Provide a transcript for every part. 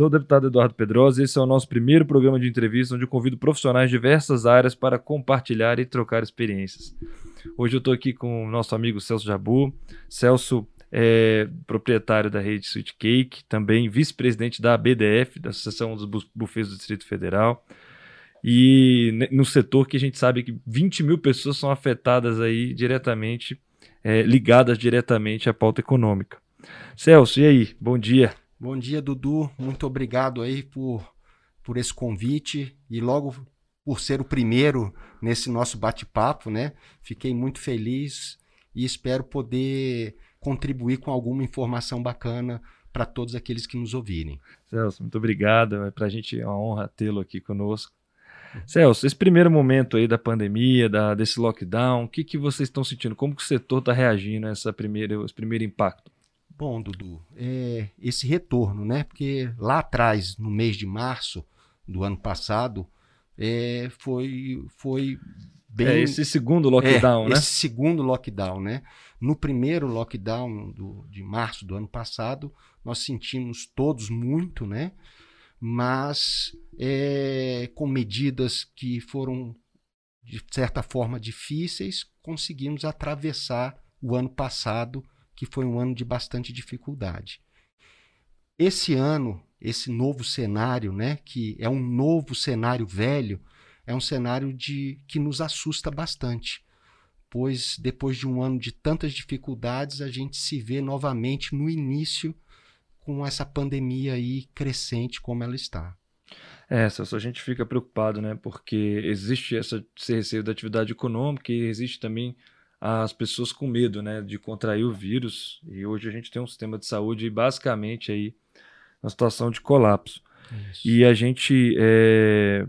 Sou o deputado Eduardo Pedrosa e esse é o nosso primeiro programa de entrevista onde eu convido profissionais de diversas áreas para compartilhar e trocar experiências. Hoje eu estou aqui com o nosso amigo Celso Jabu. Celso é proprietário da rede Sweet Cake, também vice-presidente da ABDF, da Associação dos Bufês do Distrito Federal. E no setor que a gente sabe que 20 mil pessoas são afetadas aí diretamente, é, ligadas diretamente à pauta econômica. Celso, e aí? Bom dia. Bom dia, Dudu. Muito obrigado aí por, por esse convite e logo por ser o primeiro nesse nosso bate-papo, né? Fiquei muito feliz e espero poder contribuir com alguma informação bacana para todos aqueles que nos ouvirem. Celso, muito obrigado. É para a gente é uma honra tê-lo aqui conosco. Celso, esse primeiro momento aí da pandemia, da, desse lockdown, o que, que vocês estão sentindo? Como que o setor está reagindo a esse primeiro impacto? Bom, Dudu, é, esse retorno, né? Porque lá atrás, no mês de março do ano passado, é, foi, foi bem. É esse segundo lockdown, é, né? Esse segundo lockdown, né? No primeiro lockdown do, de março do ano passado, nós sentimos todos muito, né? Mas é, com medidas que foram, de certa forma, difíceis, conseguimos atravessar o ano passado que foi um ano de bastante dificuldade. Esse ano, esse novo cenário, né, que é um novo cenário velho, é um cenário de que nos assusta bastante, pois depois de um ano de tantas dificuldades, a gente se vê novamente no início com essa pandemia aí crescente como ela está. É, só a gente fica preocupado, né? Porque existe essa, esse receio da atividade econômica e existe também as pessoas com medo né, de contrair o vírus. E hoje a gente tem um sistema de saúde basicamente aí na situação de colapso. Isso. E a gente é,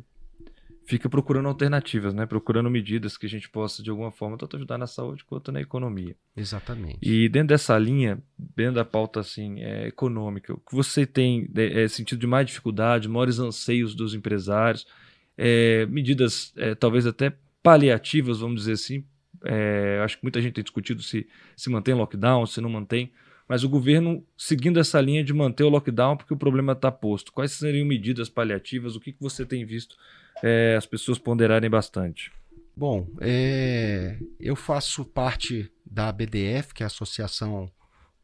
fica procurando alternativas, né? procurando medidas que a gente possa, de alguma forma, tanto ajudar na saúde quanto na economia. Exatamente. E dentro dessa linha, dentro da pauta assim, é, econômica, o que você tem é, é, sentido de mais dificuldade, maiores anseios dos empresários, é, medidas é, talvez até paliativas, vamos dizer assim, é, acho que muita gente tem discutido se, se mantém lockdown, se não mantém. Mas o governo seguindo essa linha de manter o lockdown porque o problema está posto. Quais seriam medidas paliativas? O que, que você tem visto é, as pessoas ponderarem bastante? Bom, é, eu faço parte da BDF, que é a Associação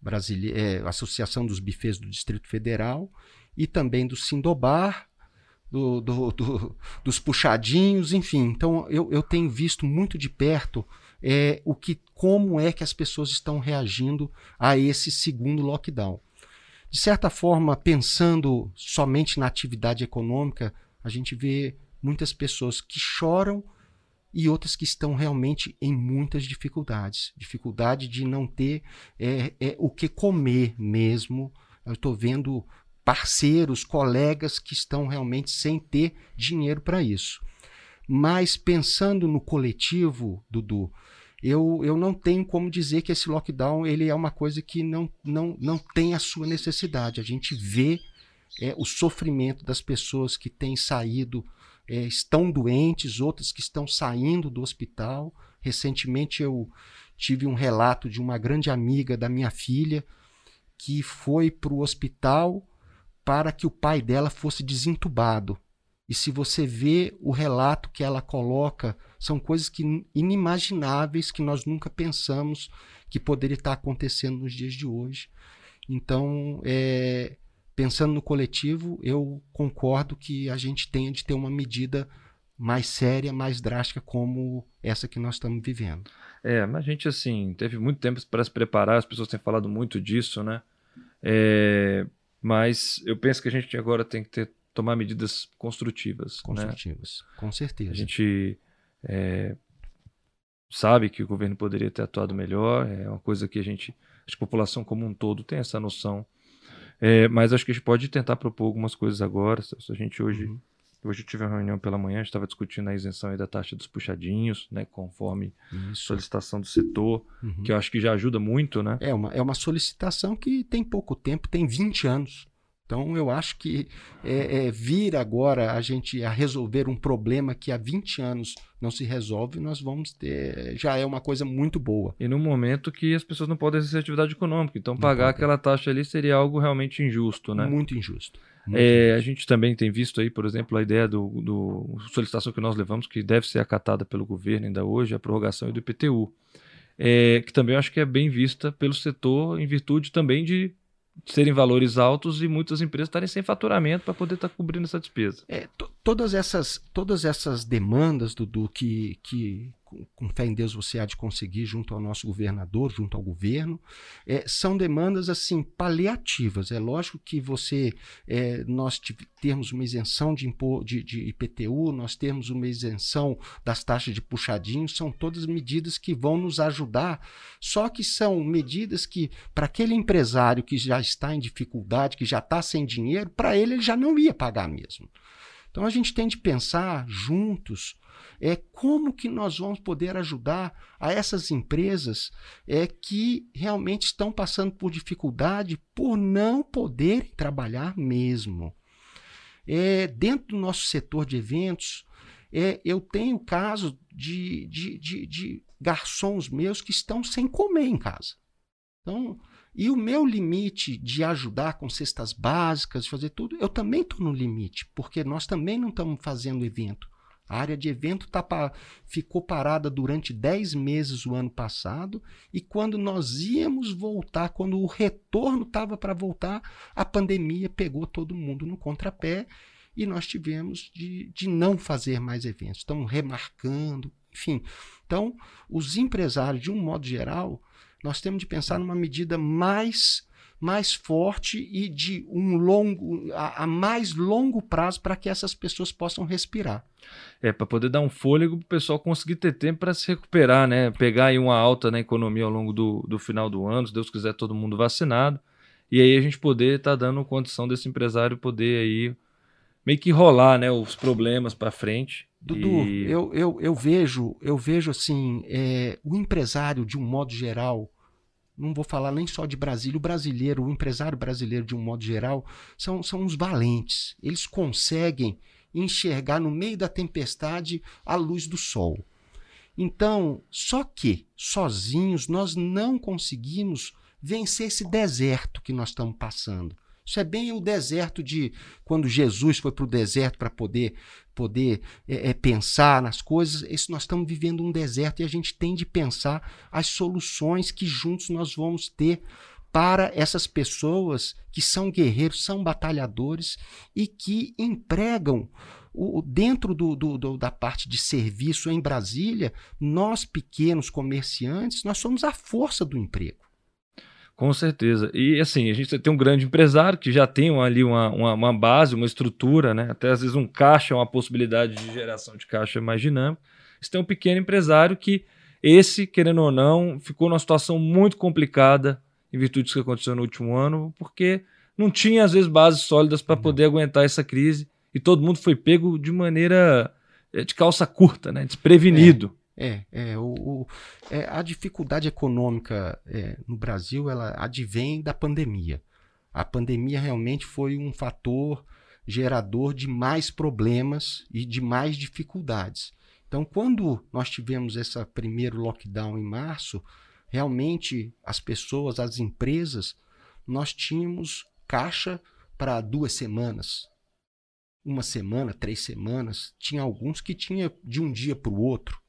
Brasileira, é, Associação dos Bifes do Distrito Federal, e também do Sindobar, do, do, do, dos puxadinhos, enfim. Então eu, eu tenho visto muito de perto é, o que, como é que as pessoas estão reagindo a esse segundo lockdown. De certa forma, pensando somente na atividade econômica, a gente vê muitas pessoas que choram e outras que estão realmente em muitas dificuldades. Dificuldade de não ter é, é, o que comer mesmo. Eu estou vendo parceiros, colegas que estão realmente sem ter dinheiro para isso. Mas pensando no coletivo, Dudu, eu, eu não tenho como dizer que esse lockdown ele é uma coisa que não, não, não tem a sua necessidade. A gente vê é, o sofrimento das pessoas que têm saído, é, estão doentes, outras que estão saindo do hospital. Recentemente eu tive um relato de uma grande amiga da minha filha que foi para o hospital para que o pai dela fosse desentubado. E se você vê o relato que ela coloca, são coisas que inimagináveis que nós nunca pensamos que poderia estar acontecendo nos dias de hoje. Então, é, pensando no coletivo, eu concordo que a gente tenha de ter uma medida mais séria, mais drástica, como essa que nós estamos vivendo. É, mas a gente, assim, teve muito tempo para se preparar, as pessoas têm falado muito disso, né? É, mas eu penso que a gente agora tem que ter tomar medidas construtivas. Né? Construtivas, né? com certeza. A gente é, sabe que o governo poderia ter atuado melhor, é uma coisa que a gente, a população como um todo tem essa noção. É, mas acho que a gente pode tentar propor algumas coisas agora. Se a gente hoje. Uhum. Hoje eu tive uma reunião pela manhã, a gente estava discutindo a isenção da taxa dos puxadinhos, né, conforme Isso. solicitação do setor, uhum. que eu acho que já ajuda muito, né? É uma, é uma solicitação que tem pouco tempo, tem 20 anos. Então, eu acho que é, é, vir agora a gente a resolver um problema que há 20 anos não se resolve, nós vamos ter. Já é uma coisa muito boa. E no momento que as pessoas não podem exercer atividade econômica. Então, não pagar pode. aquela taxa ali seria algo realmente injusto, né? Muito injusto. É, a gente também tem visto aí, por exemplo, a ideia do, do solicitação que nós levamos, que deve ser acatada pelo governo ainda hoje, a prorrogação do IPTU, é, que também acho que é bem vista pelo setor em virtude também de serem valores altos e muitas empresas estarem sem faturamento para poder estar tá cobrindo essa despesa. É, todas essas todas essas demandas Dudu que, que com fé em Deus você há de conseguir junto ao nosso governador, junto ao governo, é, são demandas assim paliativas. É lógico que você é, nós termos uma isenção de, impor, de, de, IPTU, nós temos uma isenção das taxas de puxadinho, são todas medidas que vão nos ajudar. Só que são medidas que para aquele empresário que já está em dificuldade, que já está sem dinheiro, para ele ele já não ia pagar mesmo. Então a gente tem de pensar juntos é como que nós vamos poder ajudar a essas empresas é que realmente estão passando por dificuldade por não poderem trabalhar mesmo. É, dentro do nosso setor de eventos, é, eu tenho caso de, de, de, de garçons meus que estão sem comer em casa. Então, e o meu limite de ajudar com cestas básicas, fazer tudo, eu também estou no limite, porque nós também não estamos fazendo evento. A área de evento tá pa... ficou parada durante 10 meses o ano passado, e quando nós íamos voltar, quando o retorno estava para voltar, a pandemia pegou todo mundo no contrapé e nós tivemos de, de não fazer mais eventos. Estão remarcando, enfim. Então, os empresários, de um modo geral, nós temos de pensar numa medida mais mais forte e de um longo a, a mais longo prazo para que essas pessoas possam respirar. É, para poder dar um fôlego para o pessoal conseguir ter tempo para se recuperar, né? Pegar aí uma alta na economia ao longo do, do final do ano, se Deus quiser, todo mundo vacinado. E aí a gente poder estar tá dando condição desse empresário poder aí meio que rolar né, os problemas para frente. Dudu, e... eu, eu, eu vejo, eu vejo assim, é, o empresário, de um modo geral, não vou falar nem só de Brasília, o brasileiro, o empresário brasileiro de um modo geral, são, são os valentes. Eles conseguem enxergar no meio da tempestade a luz do sol. Então, só que sozinhos nós não conseguimos vencer esse deserto que nós estamos passando. Isso é bem o deserto de quando Jesus foi para o deserto para poder poder é, é, pensar nas coisas. Isso nós estamos vivendo um deserto e a gente tem de pensar as soluções que juntos nós vamos ter para essas pessoas que são guerreiros, são batalhadores e que empregam o, dentro do, do, do, da parte de serviço em Brasília, nós pequenos comerciantes, nós somos a força do emprego. Com certeza. E assim, a gente tem um grande empresário que já tem ali uma, uma, uma, base, uma estrutura, né? Até às vezes um caixa, uma possibilidade de geração de caixa mais dinâmica. Você tem um pequeno empresário que, esse, querendo ou não, ficou numa situação muito complicada em virtude do que aconteceu no último ano, porque não tinha, às vezes, bases sólidas para poder aguentar essa crise e todo mundo foi pego de maneira eh, de calça curta, né? desprevenido. É. É, é, o, o é, a dificuldade econômica é, no Brasil ela advém da pandemia. A pandemia realmente foi um fator gerador de mais problemas e de mais dificuldades. Então, quando nós tivemos esse primeiro lockdown em março, realmente as pessoas, as empresas, nós tínhamos caixa para duas semanas, uma semana, três semanas. Tinha alguns que tinha de um dia para o outro.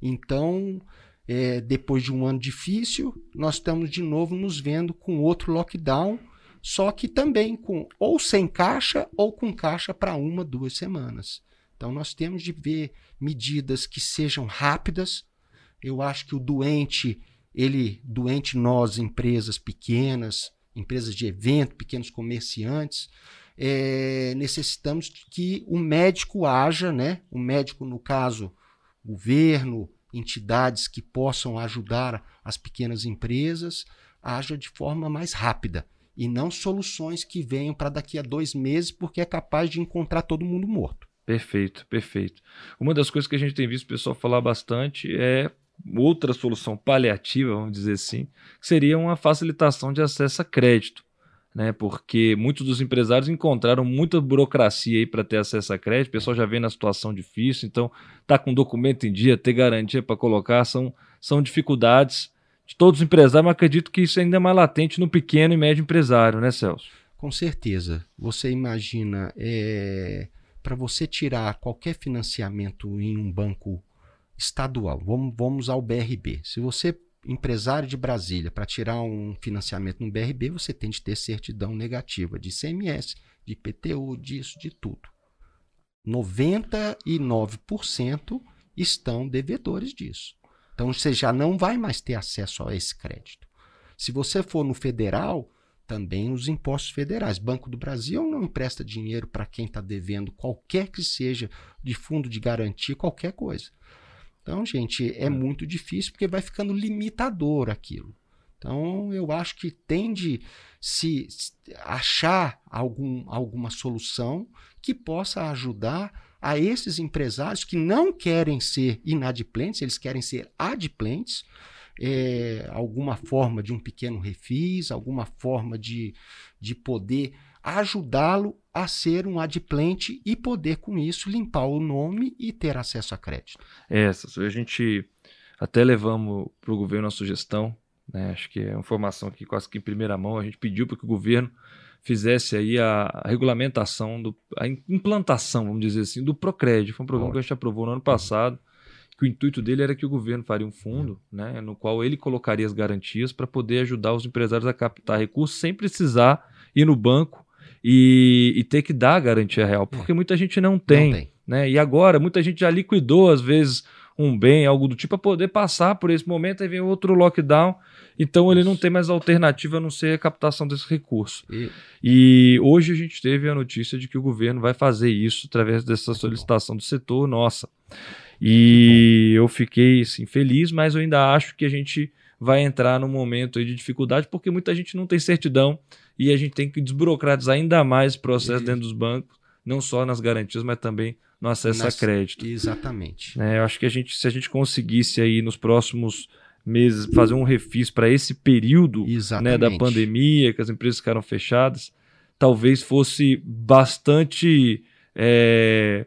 Então, é, depois de um ano difícil, nós estamos de novo nos vendo com outro lockdown, só que também com ou sem caixa ou com caixa para uma, duas semanas. Então, nós temos de ver medidas que sejam rápidas. Eu acho que o doente, ele, doente nós, empresas pequenas, empresas de evento, pequenos comerciantes, é, necessitamos que o médico haja, né? O médico, no caso, governo, entidades que possam ajudar as pequenas empresas, haja de forma mais rápida e não soluções que venham para daqui a dois meses, porque é capaz de encontrar todo mundo morto. Perfeito, perfeito. Uma das coisas que a gente tem visto o pessoal falar bastante é outra solução paliativa, vamos dizer assim, que seria uma facilitação de acesso a crédito né? Porque muitos dos empresários encontraram muita burocracia aí para ter acesso a crédito. O pessoal já vem na situação difícil, então tá com documento em dia, ter garantia para colocar são, são dificuldades de todos os empresários, mas acredito que isso ainda é mais latente no pequeno e médio empresário, né, Celso? Com certeza. Você imagina, é, para você tirar qualquer financiamento em um banco estadual, vamos, vamos ao BRB. Se você, empresário de Brasília, para tirar um financiamento no BRB, você tem de ter certidão negativa de ICMS, de IPTU, disso, de tudo. 99% estão devedores disso. Então você já não vai mais ter acesso a esse crédito. Se você for no federal, também os impostos federais. Banco do Brasil não empresta dinheiro para quem está devendo qualquer que seja de fundo de garantia, qualquer coisa. Então, gente, é, é muito difícil porque vai ficando limitador aquilo. Então, eu acho que tende se achar algum, alguma solução que possa ajudar a esses empresários que não querem ser inadimplentes, eles querem ser adimplentes, é, alguma forma de um pequeno refis, alguma forma de, de poder ajudá-lo a ser um adimplente e poder, com isso, limpar o nome e ter acesso a crédito. É, essa, a gente até levamos para o governo a sugestão, né, acho que é uma informação aqui quase que em primeira mão, a gente pediu para que o governo fizesse aí a, regulamentação, do, a implantação, vamos dizer assim, do Procred. Foi um programa que a gente aprovou no ano passado que o intuito dele era que o governo faria um fundo, né, no qual ele colocaria as garantias para poder ajudar os empresários a captar recursos sem precisar ir no banco e, e ter que dar a garantia real, porque é. muita gente não tem, não tem. Né? E agora muita gente já liquidou às vezes um bem, algo do tipo, para poder passar por esse momento, aí vem outro lockdown, então ele não tem mais alternativa a não ser a captação desse recurso. E... e hoje a gente teve a notícia de que o governo vai fazer isso através dessa solicitação do setor, nossa. E eu fiquei assim, feliz, mas eu ainda acho que a gente vai entrar num momento de dificuldade, porque muita gente não tem certidão e a gente tem que desburocratizar ainda mais o processo Isso. dentro dos bancos, não só nas garantias, mas também no acesso Nas... a crédito. Exatamente. É, eu acho que a gente, se a gente conseguisse aí nos próximos meses fazer um refis para esse período né, da pandemia, que as empresas ficaram fechadas, talvez fosse bastante é,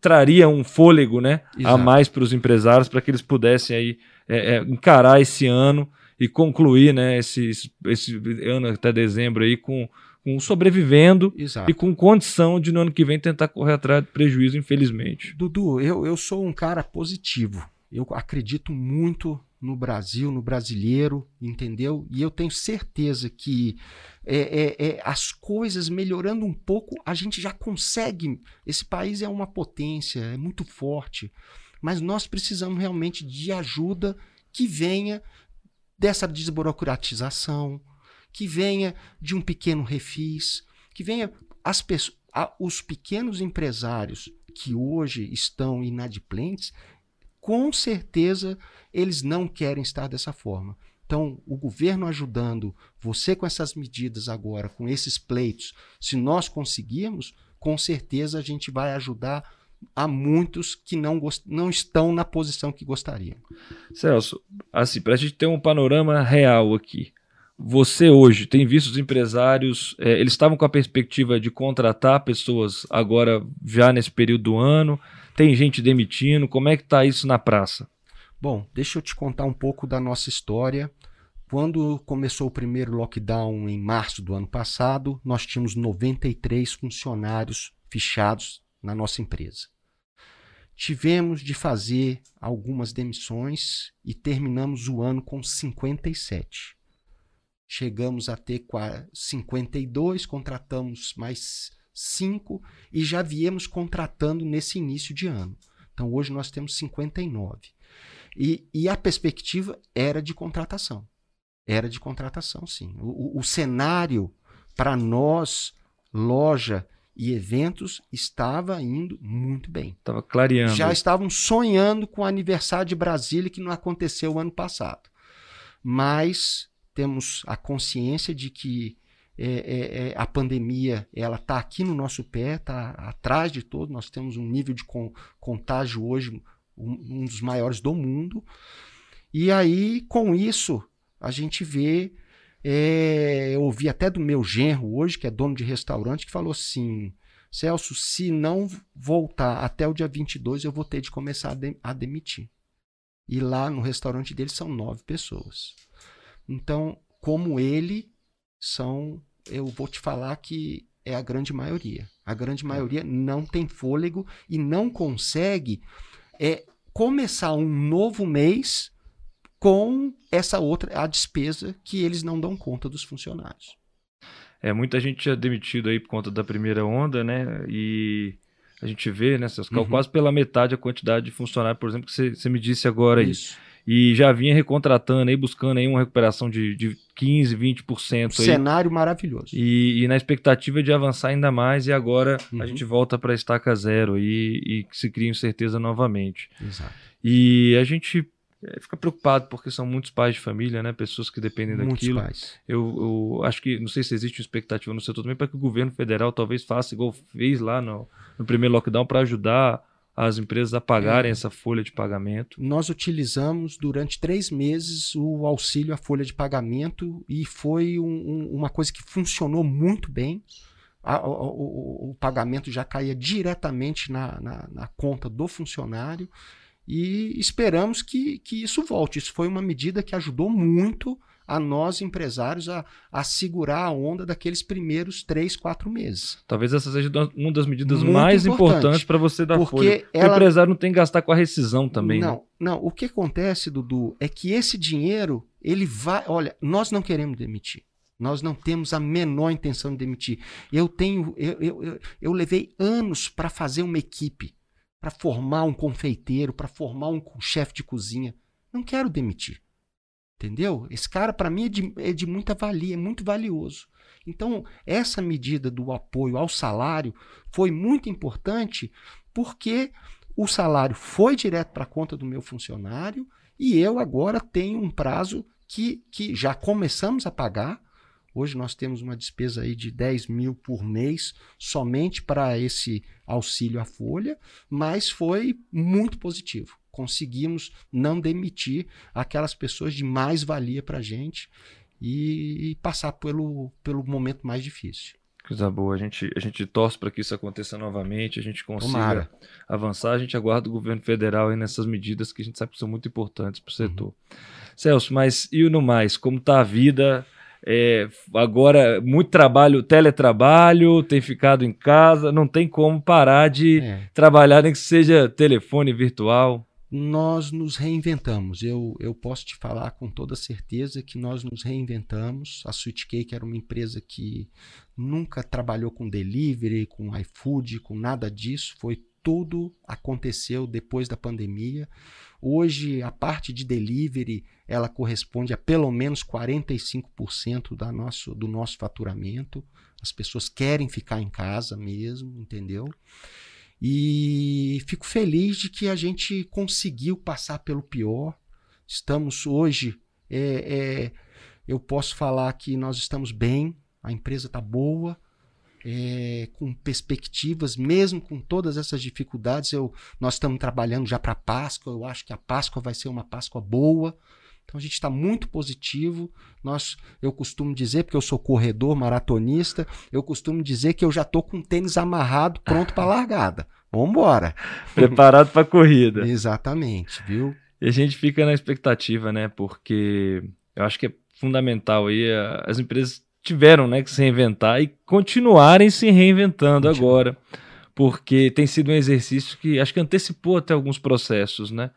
traria um fôlego né, a mais para os empresários para que eles pudessem aí, é, é, encarar esse ano e concluir né, esse, esse ano até dezembro aí com, com sobrevivendo Exato. e com condição de no ano que vem tentar correr atrás de prejuízo, infelizmente. Dudu, eu, eu sou um cara positivo. Eu acredito muito no Brasil, no brasileiro, entendeu? E eu tenho certeza que é, é, é, as coisas melhorando um pouco, a gente já consegue. Esse país é uma potência, é muito forte, mas nós precisamos realmente de ajuda que venha dessa desburocratização, que venha de um pequeno refis, que venha as pessoas, os pequenos empresários que hoje estão inadimplentes, com certeza eles não querem estar dessa forma. Então, o governo ajudando, você com essas medidas agora, com esses pleitos, se nós conseguirmos, com certeza a gente vai ajudar a muitos que não, não estão na posição que gostariam. Celso, assim, para a gente ter um panorama real aqui, você hoje tem visto os empresários, é, eles estavam com a perspectiva de contratar pessoas agora já nesse período do ano, tem gente demitindo? Como é que está isso na praça? Bom, deixa eu te contar um pouco da nossa história. Quando começou o primeiro lockdown em março do ano passado, nós tínhamos 93 funcionários fichados na nossa empresa. Tivemos de fazer algumas demissões e terminamos o ano com 57. Chegamos a ter 52, contratamos mais cinco e já viemos contratando nesse início de ano. Então hoje nós temos 59. E, e a perspectiva era de contratação. Era de contratação, sim. O, o, o cenário para nós, loja e eventos, estava indo muito bem. Estava clareando. Já estavam sonhando com o aniversário de Brasília que não aconteceu o ano passado. Mas temos a consciência de que é, é, é, a pandemia ela está aqui no nosso pé, está atrás de todo. Nós temos um nível de con contágio hoje um, um, dos maiores do mundo. E aí, com isso, a gente vê. É, eu ouvi até do meu genro hoje, que é dono de restaurante, que falou assim: Celso, se não voltar até o dia 22, eu vou ter de começar a, de a demitir. E lá no restaurante dele são nove pessoas. Então, como ele, são eu vou te falar que é a grande maioria. A grande maioria não tem fôlego e não consegue é, começar um novo mês com essa outra, a despesa que eles não dão conta dos funcionários. É, muita gente já demitido aí por conta da primeira onda, né? E a gente vê, né, seus uhum. quase pela metade a quantidade de funcionários, por exemplo, que você, me disse agora Isso. aí. E já vinha recontratando aí, buscando aí uma recuperação de, de 15, 20%. Um cenário maravilhoso. E, e, na expectativa de avançar ainda mais, e agora uhum. a gente volta para a estaca zero e, e se cria incerteza novamente. Exato. E a gente fica preocupado porque são muitos pais de família, né? Pessoas que dependem muitos daquilo. Pais. Eu, eu, acho que não sei se existe uma expectativa no setor também para que o governo federal talvez faça igual fez lá no, no primeiro lockdown para ajudar as empresas a pagarem é. essa folha de pagamento. Nós utilizamos durante três meses o auxílio à folha de pagamento e foi um, um, uma coisa que funcionou muito bem. A, o, o, o, pagamento já caía diretamente na, na, na conta do funcionário e esperamos que, que isso volte. Isso foi uma medida que ajudou muito a nós, empresários, a, a segurar a onda daqueles primeiros três, quatro meses. Talvez essa seja uma das medidas muito mais importante, importantes para você dar porque folha. Ela... O empresário não tem que gastar com a rescisão também. Não, né? não. O que acontece, Dudu, é que esse dinheiro, ele vai. Olha, nós não queremos demitir. Nós não temos a menor intenção de demitir. Eu tenho, eu, eu, eu, eu levei anos para fazer uma equipe para formar um confeiteiro, para formar um chefe de cozinha. Não quero demitir. Entendeu? Esse cara, para mim, é de, é de muita valia, é muito valioso. Então, essa medida do apoio ao salário foi muito importante porque o salário foi direto para a conta do meu funcionário e eu agora tenho um prazo que, que já começamos a pagar Hoje nós temos uma despesa aí de 10 mil por mês somente para esse auxílio à folha, mas foi muito positivo. Conseguimos não demitir aquelas pessoas de mais valia para a gente e, passar pelo, pelo momento mais difícil. Coisa boa, a gente, a gente torce para que isso aconteça novamente, a gente consiga Tomara. avançar, a gente aguarda o governo federal aí nessas medidas que a gente sabe que são muito importantes para o setor. Uhum. Celso, mas e no mais, como está a vida? É, agora, muito trabalho, teletrabalho, tem ficado em casa, não tem como parar de é. trabalhar, nem que seja telefone virtual. Nós nos reinventamos. Eu, eu posso te falar com toda certeza que nós nos reinventamos. A Sweet Cake era uma empresa que nunca trabalhou com delivery, com iFood, com nada disso. Foi tudo aconteceu depois da pandemia. Hoje, a parte de delivery ela corresponde a pelo menos 45% da nosso, do nosso faturamento. As pessoas querem ficar em casa mesmo, entendeu? E fico feliz de que a gente conseguiu passar pelo pior. Estamos hoje, é, é, eu posso falar que nós estamos bem, a empresa está boa, é, com perspectivas, mesmo com todas essas dificuldades. Eu, nós estamos trabalhando já para a Páscoa. Eu acho que a Páscoa vai ser uma Páscoa boa. Então a gente está muito positivo. Nós, eu costumo dizer, porque eu sou corredor, maratonista, eu costumo dizer que eu já estou com o tênis amarrado, pronto para largada. Vamos embora. Preparado para a corrida. Exatamente, viu? E a gente fica na expectativa, né? Porque eu acho que é fundamental aí as empresas tiveram né, que se reinventar e continuarem se reinventando Continua. agora, porque tem sido um exercício que acho que antecipou até alguns processos, né?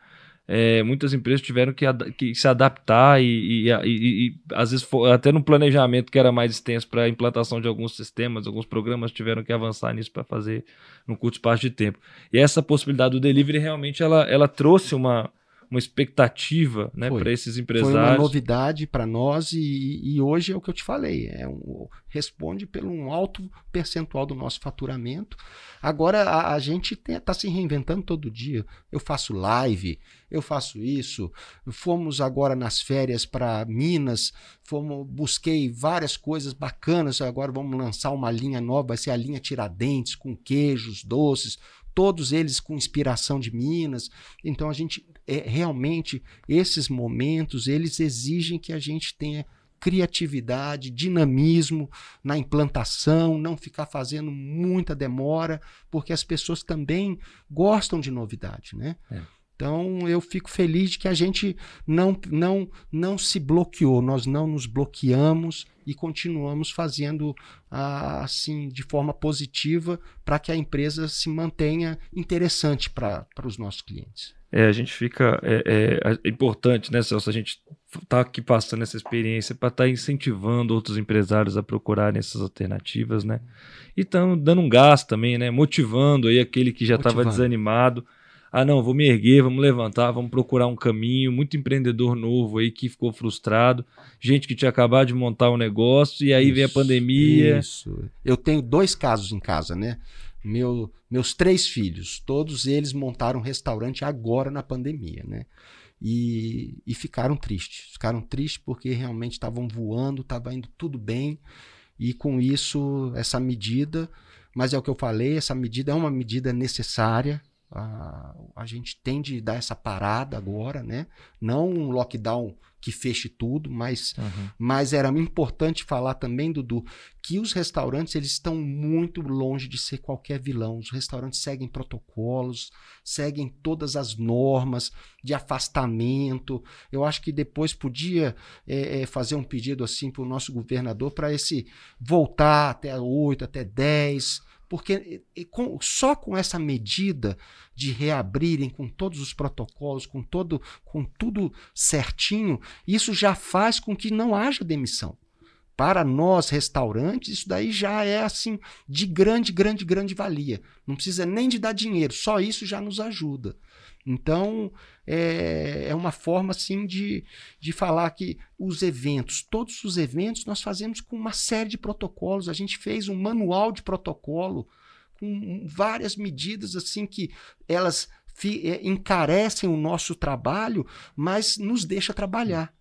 É, muitas empresas tiveram que, que se adaptar e, e, e, e, às vezes até no planejamento que era mais extenso para a implantação de alguns sistemas, alguns programas tiveram que avançar nisso para fazer num curto espaço de tempo. E essa possibilidade do delivery realmente ela, ela trouxe uma, uma expectativa né, para esses empresários. Foi uma novidade para nós e, e, hoje é o que eu te falei, é um, responde pelo um alto percentual do nosso faturamento. Agora a, a gente está se reinventando todo dia. Eu faço live, eu faço isso. Fomos agora nas férias para Minas, fomos, busquei várias coisas bacanas. Agora vamos lançar uma linha nova, vai ser a linha Tiradentes, com queijos, doces, todos eles com inspiração de Minas. Então a gente é, realmente esses momentos eles exigem que a gente tenha criatividade, dinamismo na implantação, não ficar fazendo muita demora, porque as pessoas também gostam de novidade, né? É. Então eu fico feliz de que a gente não, não, não se bloqueou, nós não nos bloqueamos e continuamos fazendo assim de forma positiva para que a empresa se mantenha interessante para os nossos clientes. É, a gente fica. É, é, é importante, né, Celso? A gente está aqui passando essa experiência para estar tá incentivando outros empresários a procurarem essas alternativas, né? E estamos dando um gás também, né? Motivando aí aquele que já estava desanimado ah, não, vou me erguer, vamos levantar, vamos procurar um caminho. Muito empreendedor novo aí que ficou frustrado, gente que tinha acabado de montar um negócio e aí isso, vem a pandemia. Isso. Eu tenho dois casos em casa, né? Meu, meus três filhos, todos eles montaram um restaurante agora na pandemia, né? E, e ficaram tristes. Ficaram tristes porque realmente estavam voando, estava indo tudo bem. E com isso, essa medida, mas é o que eu falei, essa medida é uma medida necessária, a, a gente tem de dar essa parada agora, né? Não um lockdown que feche tudo, mas, uhum. mas era importante falar também, Dudu, que os restaurantes eles estão muito longe de ser qualquer vilão. Os restaurantes seguem protocolos, seguem todas as normas de afastamento. Eu acho que depois podia é, é, fazer um pedido assim para o nosso governador para esse voltar até 8, até 10 porque com, só com essa medida de reabrirem com todos os protocolos, com todo, com tudo certinho, isso já faz com que não haja demissão. Para nós restaurantes, isso daí já é assim de grande, grande, grande valia. Não precisa nem de dar dinheiro, só isso já nos ajuda. Então, é, é uma forma assim de, de falar que os eventos, todos os eventos, nós fazemos com uma série de protocolos. A gente fez um manual de protocolo com várias medidas assim que elas é, encarecem o nosso trabalho, mas nos deixa trabalhar.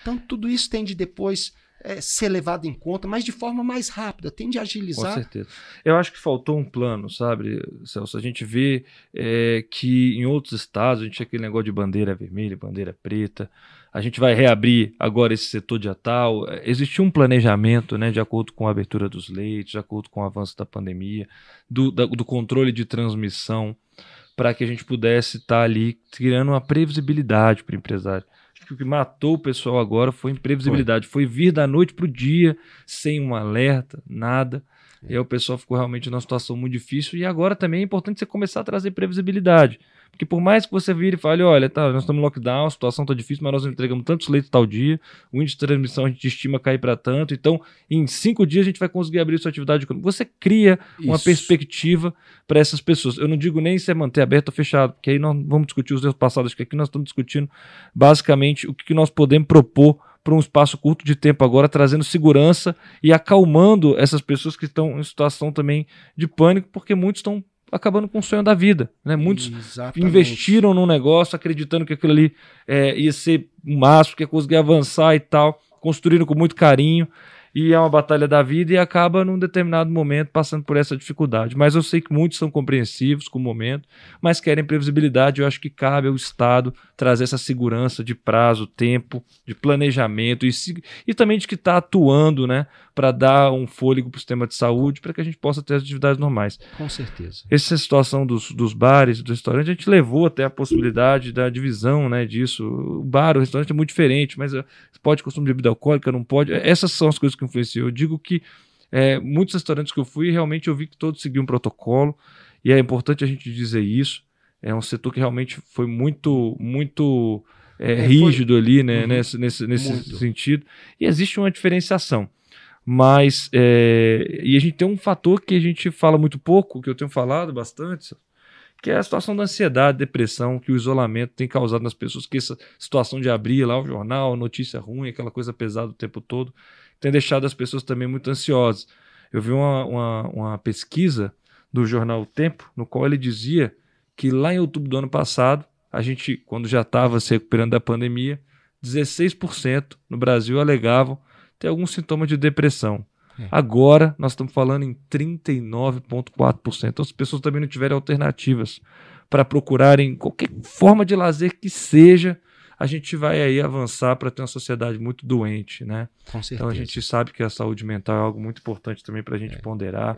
Então, tudo isso tem de depois é, ser levado em conta, mas de forma mais rápida, tem de agilizar. Com certeza. Eu acho que faltou um plano, sabe, Celso? A gente vê é, que em outros estados a gente tinha aquele negócio de bandeira vermelha, bandeira preta. A gente vai reabrir agora esse setor de tal. Existia um planejamento, né, de acordo com a abertura dos leitos, de acordo com o avanço da pandemia, do, da, do controle de transmissão, para que a gente pudesse estar tá ali criando uma previsibilidade para o empresário que o que matou o pessoal agora foi imprevisibilidade. Foi, foi vir da noite para o dia, sem um alerta, nada. É. E aí o pessoal ficou realmente numa situação muito difícil. E agora também é importante você começar a trazer previsibilidade. Porque por mais que você vire e fale, olha, tá, nós estamos em lockdown, a situação está difícil, mas nós entregamos tantos leitos tal dia, o índice de transmissão a gente estima cair para tanto, então em cinco dias a gente vai conseguir abrir sua atividade econômica. Você cria Isso. uma perspectiva para essas pessoas. Eu não digo nem se é manter aberto ou fechado, porque aí nós vamos discutir os erros passados, que aqui nós estamos discutindo basicamente o que nós podemos propor para um espaço curto de tempo agora, trazendo segurança e acalmando essas pessoas que estão em situação também de pânico, porque muitos estão acabando com o sonho da vida. Né? Muitos Exatamente. investiram num negócio acreditando que aquilo ali é, ia ser um máximo, que ia conseguir avançar e tal, construíram com muito carinho e é uma batalha da vida e acaba num determinado momento passando por essa dificuldade. Mas eu sei que muitos são compreensivos com o momento, mas querem previsibilidade. Eu acho que cabe ao Estado trazer essa segurança de prazo, tempo, de planejamento e, e também de que está atuando né, para dar um fôlego para o sistema de saúde para que a gente possa ter as atividades normais. Com certeza. Essa situação dos, dos bares, do restaurante, a gente levou até a possibilidade da divisão né, disso. O bar, o restaurante é muito diferente, mas uh, pode consumir bebida alcoólica, não pode. Essas são as coisas que influenciou. Eu digo que é, muitos restaurantes que eu fui, realmente eu vi que todos seguiam um protocolo, e é importante a gente dizer isso. É um setor que realmente foi muito, muito é, rígido ali, né, uhum. nesse, nesse, nesse sentido. E existe uma diferenciação. Mas, é, e a gente tem um fator que a gente fala muito pouco, que eu tenho falado bastante, que é a situação da ansiedade, depressão que o isolamento tem causado nas pessoas, que essa situação de abrir lá o jornal, notícia ruim, aquela coisa pesada o tempo todo, tem deixado as pessoas também muito ansiosas. Eu vi uma, uma, uma pesquisa do jornal O Tempo, no qual ele dizia que lá em outubro do ano passado, a gente, quando já estava se recuperando da pandemia, 16% no Brasil alegavam ter algum sintoma de depressão. É. Agora nós estamos falando em 39,4%. Então as pessoas também não tiverem alternativas para procurarem qualquer forma de lazer que seja a gente vai aí avançar para ter uma sociedade muito doente, né? Com certeza. Então a gente sabe que a saúde mental é algo muito importante também para a gente é. ponderar.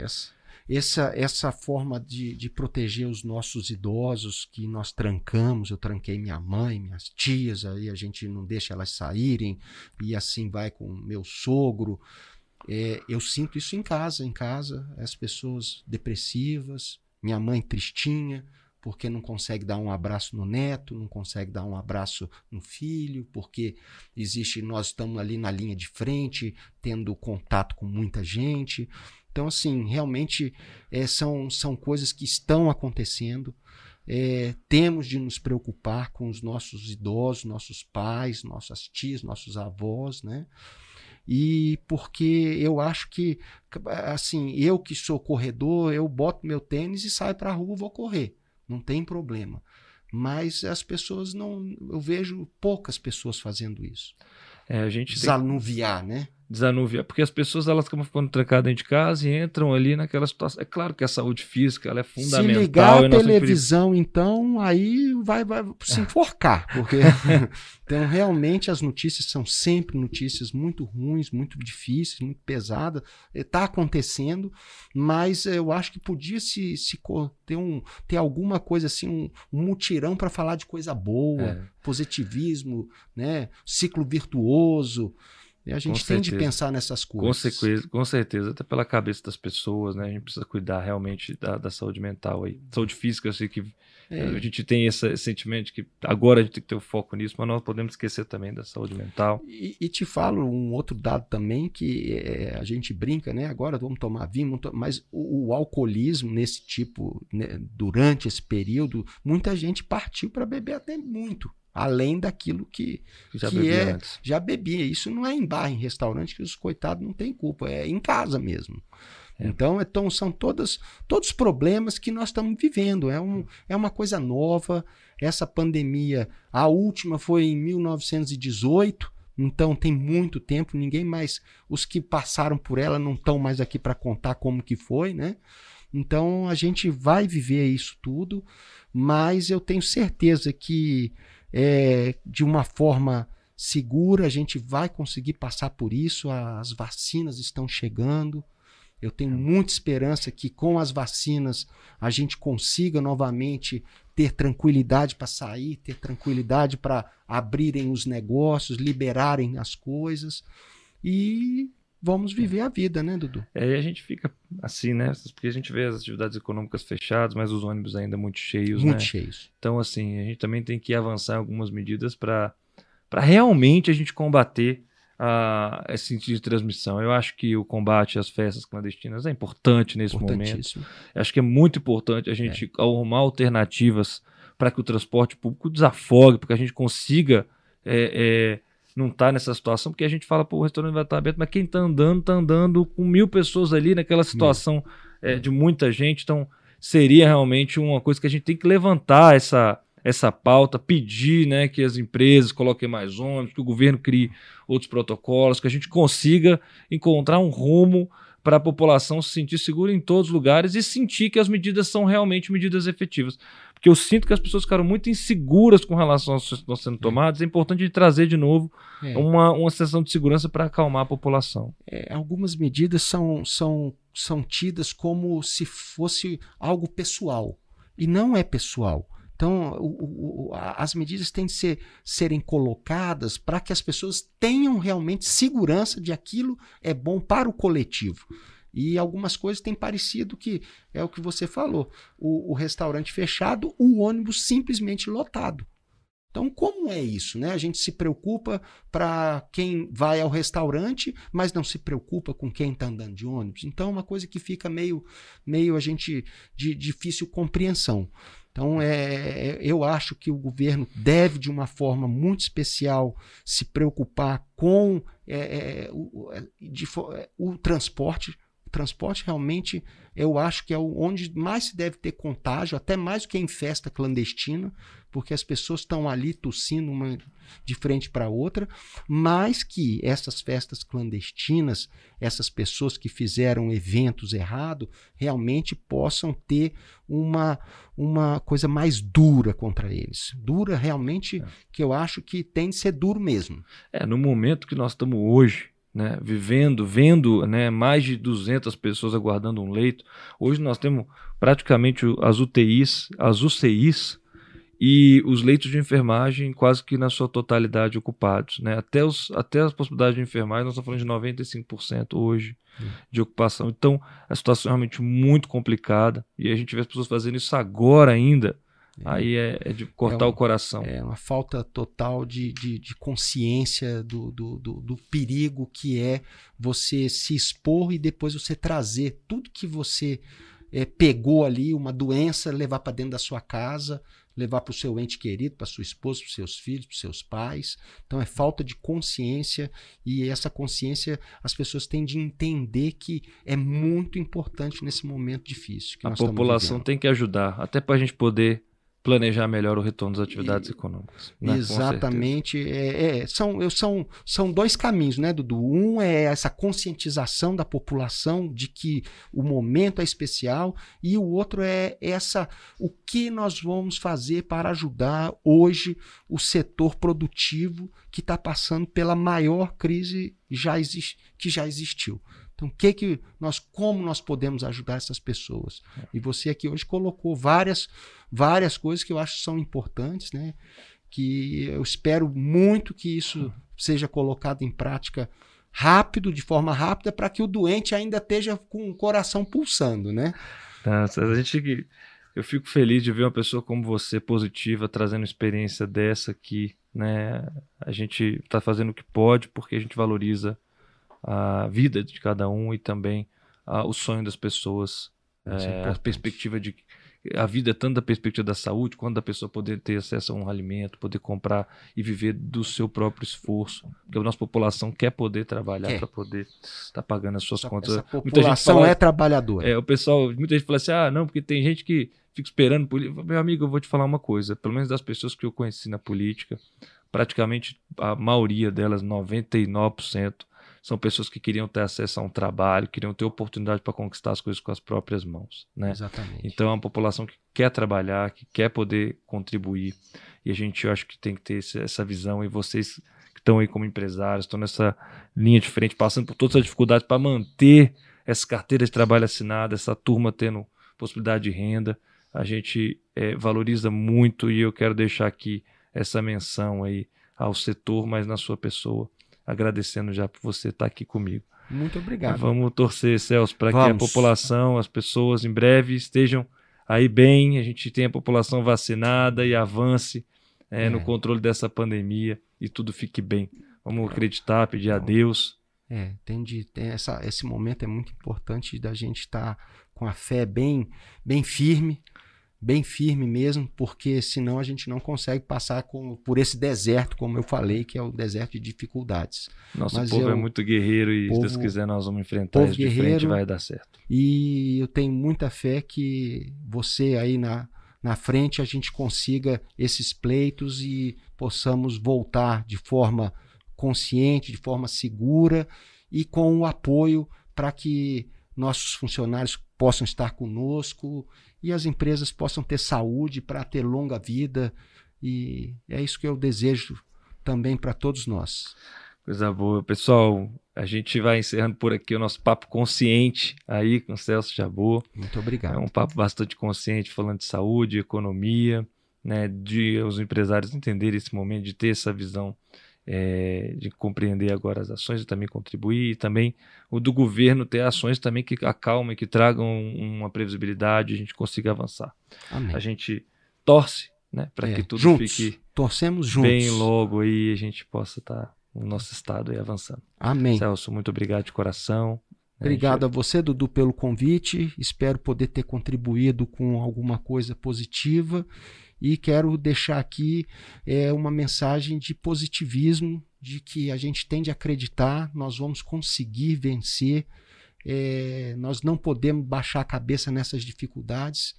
Essa, essa forma de, de proteger os nossos idosos que nós trancamos, eu tranquei minha mãe, minhas tias, aí a gente não deixa elas saírem, e assim vai com meu sogro. É, eu sinto isso em casa, em casa, as pessoas depressivas, minha mãe tristinha, porque não consegue dar um abraço no neto, não consegue dar um abraço no filho, porque existe, nós estamos ali na linha de frente, tendo contato com muita gente. Então, assim, realmente é, são, são coisas que estão acontecendo. É, temos de nos preocupar com os nossos idosos, nossos pais, nossas tias, nossos avós, né? E porque eu acho que, assim, eu que sou corredor, eu boto meu tênis e saio para a rua, vou correr não tem problema. Mas as pessoas não. Eu vejo poucas pessoas fazendo isso. É, a gente tem... né? Desanuviar, porque as pessoas elas acabam ficando trancadas dentro de casa e entram ali naquela situação. É claro que a saúde física ela é fundamental. Se ligar a televisão, então, aí vai, vai se enforcar, porque então realmente as notícias são sempre notícias muito ruins, muito difíceis, muito pesadas. Está acontecendo, mas eu acho que podia se, se ter, um, ter alguma coisa assim, um, um mutirão para falar de coisa boa, é. positivismo, né? ciclo virtuoso. E a gente com tem certeza. de pensar nessas coisas. Com certeza, com certeza, até pela cabeça das pessoas, né? A gente precisa cuidar realmente da, da saúde mental aí. Saúde física, eu sei que é. a gente tem esse sentimento de que agora a gente tem que ter o um foco nisso, mas nós podemos esquecer também da saúde mental. E, e te falo um outro dado também que é, a gente brinca, né? Agora vamos tomar vinho, mas o, o alcoolismo nesse tipo, né? durante esse período, muita gente partiu para beber até muito além daquilo que, já que é antes. já bebia. Isso não é em bar, em restaurante que os coitados não têm culpa, é em casa mesmo. É. Então, então são todas, todos os problemas que nós estamos vivendo. É, um, é uma coisa nova. Essa pandemia, a última foi em 1918. Então tem muito tempo, ninguém mais, os que passaram por ela não estão mais aqui para contar como que foi, né? Então a gente vai viver isso tudo, mas eu tenho certeza que é, de uma forma segura, a gente vai conseguir passar por isso. As vacinas estão chegando. Eu tenho muita esperança que com as vacinas a gente consiga novamente ter tranquilidade para sair, ter tranquilidade para abrirem os negócios, liberarem as coisas. E vamos viver a vida, né, Dudu? É, e a gente fica assim, né? Porque a gente vê as atividades econômicas fechadas, mas os ônibus ainda muito cheios, muito né? cheios. Então, assim, a gente também tem que avançar algumas medidas para realmente a gente combater a, esse sentido de transmissão. Eu acho que o combate às festas clandestinas é importante nesse momento. Eu acho que é muito importante a gente é. arrumar alternativas para que o transporte público desafogue, para que a gente consiga é, é, não está nessa situação, porque a gente fala, pô, o restaurante vai estar aberto, mas quem está andando, está andando com mil pessoas ali naquela situação é, de muita gente. Então, seria realmente uma coisa que a gente tem que levantar essa, essa pauta, pedir né, que as empresas coloquem mais ônibus, que o governo crie outros protocolos, que a gente consiga encontrar um rumo para a população se sentir segura em todos os lugares e sentir que as medidas são realmente medidas efetivas porque eu sinto que as pessoas ficaram muito inseguras com relação às que estão sendo é. tomadas. É, é importante trazer de novo é. uma, uma sensação de segurança para acalmar a população. É, algumas medidas são, são, são tidas como se fosse algo pessoal. E não é pessoal. Então, o, o, as medidas têm de ser, serem colocadas para que as pessoas tenham realmente segurança de aquilo é bom para o coletivo. E algumas coisas têm parecido que é o que você falou: o, o restaurante fechado, o ônibus simplesmente lotado. Então, como é isso? Né? A gente se preocupa para quem vai ao restaurante, mas não se preocupa com quem está andando de ônibus. Então, é uma coisa que fica meio, meio a gente de difícil compreensão. Então, é, é eu acho que o governo deve, de uma forma muito especial, se preocupar com é, é, o, é, de, é, o transporte. Transporte realmente eu acho que é onde mais se deve ter contágio, até mais do que em festa clandestina, porque as pessoas estão ali tossindo uma de frente para outra, mas que essas festas clandestinas, essas pessoas que fizeram eventos errados, realmente possam ter uma, uma coisa mais dura contra eles. Dura realmente, é. que eu acho que tem de ser duro mesmo. É, no momento que nós estamos hoje, né, vivendo, vendo né, mais de 200 pessoas aguardando um leito. Hoje nós temos praticamente as UTIs, as UCIs e os leitos de enfermagem quase que na sua totalidade ocupados. Né? Até, os, até as possibilidades de enfermagem, nós estamos falando de 95% hoje hum. de ocupação. Então, a situação é realmente muito complicada e a gente vê as pessoas fazendo isso agora ainda é. Aí é, é, de cortar é um, o coração. É uma falta total de, de, de consciência do, do, do, do, perigo que é você se expor e depois você trazer tudo que você é, pegou ali, uma doença, levar para dentro da sua casa, levar para o seu ente querido, para sua esposa, para os seus filhos, para os seus pais. Então é falta de consciência e essa consciência as pessoas têm de entender que é muito importante nesse momento difícil. a população tem que ajudar, até para a gente poder planejar melhor o retorno das atividades e, econômicas. Né? Exatamente. É, é, são, são, são dois caminhos, né, Dudu? Um é essa conscientização da população de que o momento é especial, e o outro é essa o que nós vamos fazer para ajudar hoje o setor produtivo que está passando pela maior crise já exist, que já existiu. Então, que que nós, como nós podemos ajudar essas pessoas? E você aqui hoje colocou várias, várias coisas que eu acho que são importantes, né? Que eu espero muito que isso seja colocado em prática rápido, de forma rápida, para que o doente ainda esteja com o coração pulsando, né? Nossa, a gente eu fico feliz de ver uma pessoa como você positiva trazendo experiência dessa aqui, né? A gente está fazendo o que pode porque a gente valoriza a vida de cada um e também a, o sonho das pessoas, é, a perspectiva de a vida é tanto da perspectiva da saúde quanto da pessoa poder ter acesso a um alimento, poder comprar e viver do seu próprio esforço. Porque a nossa população quer poder trabalhar para poder estar tá pagando as suas essa, contas. Essa população fala, é trabalhadora. É, o pessoal, muita gente fala assim: ah, não, porque tem gente que fica esperando. Meu amigo, eu vou te falar uma coisa. Pelo menos das pessoas que eu conheci na política, praticamente a maioria delas, 99%, são pessoas que queriam ter acesso a um trabalho, queriam ter oportunidade para conquistar as coisas com as próprias mãos. Né? Exatamente. Então é uma população que quer trabalhar, que quer poder contribuir. E a gente, eu acho que tem que ter essa visão. E vocês que estão aí como empresários, estão nessa linha de frente, passando por todas as dificuldades para manter essa carteira de trabalho assinada, essa turma tendo possibilidade de renda. A gente é, valoriza muito e eu quero deixar aqui essa menção aí ao setor, mas na sua pessoa agradecendo já por você estar aqui comigo. Muito obrigado. Vamos torcer, Celso, para que a população, as pessoas em breve estejam aí bem, a gente tenha a população vacinada e avance é, é. no controle dessa pandemia e tudo fique bem. Vamos acreditar, pedir a Deus. É, tem de, tem essa, esse momento é muito importante da gente estar tá com a fé bem, bem firme, bem firme mesmo, porque senão a gente não consegue passar com, por esse deserto, como eu falei, que é o deserto de dificuldades. Nosso Mas povo eu, é muito guerreiro e, povo, se Deus quiser, nós vamos enfrentar isso de frente vai dar certo. E eu tenho muita fé que você aí na, na frente a gente consiga esses pleitos e possamos voltar de forma consciente, de forma segura e com o apoio para que nossos funcionários possam estar conosco e as empresas possam ter saúde para ter longa vida. E é isso que eu desejo também para todos nós. Coisa boa. Pessoal, a gente vai encerrando por aqui o nosso papo consciente aí com o Celso Jabu. Muito obrigado. É um papo bastante consciente, falando de saúde, economia, né, de os empresários entenderem esse momento, de ter essa visão é, de compreender agora as ações e também contribuir, e também o do governo ter ações também que acalmem, que tragam uma previsibilidade, a gente consiga avançar. Amém. A gente torce né, para é, que tudo juntos, fique torcemos juntos. bem logo e a gente possa estar tá, no nosso estado e avançando. Amém. Celso, muito obrigado de coração. Obrigado a você, Dudu, pelo convite. Espero poder ter contribuído com alguma coisa positiva e quero deixar aqui é, uma mensagem de positivismo, de que a gente tem de acreditar, nós vamos conseguir vencer. É, nós não podemos baixar a cabeça nessas dificuldades.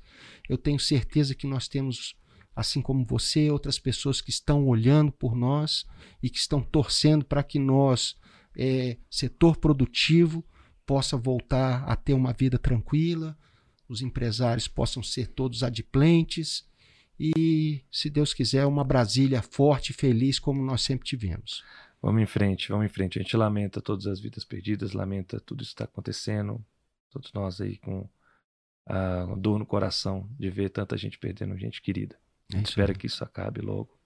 Eu tenho certeza que nós temos, assim como você, outras pessoas que estão olhando por nós e que estão torcendo para que nós, é, setor produtivo, possa voltar a ter uma vida tranquila, os empresários possam ser todos adimplentes e, se Deus quiser, uma Brasília forte e feliz como nós sempre tivemos. Vamos em frente, vamos em frente. A gente lamenta todas as vidas perdidas, lamenta tudo isso que está acontecendo. Todos nós aí com a dor no coração de ver tanta gente perdendo gente querida. É aí. que isso acabe logo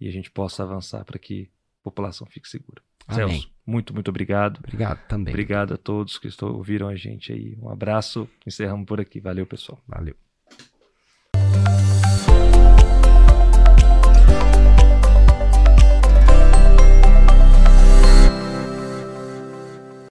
e a gente possa avançar para que a população fique segura. Amém. Celso, muito, muito obrigado. Obrigado também. Obrigado a todos que ouviram a gente aí. Um abraço. Encerramos por aqui. Valeu, pessoal. Valeu.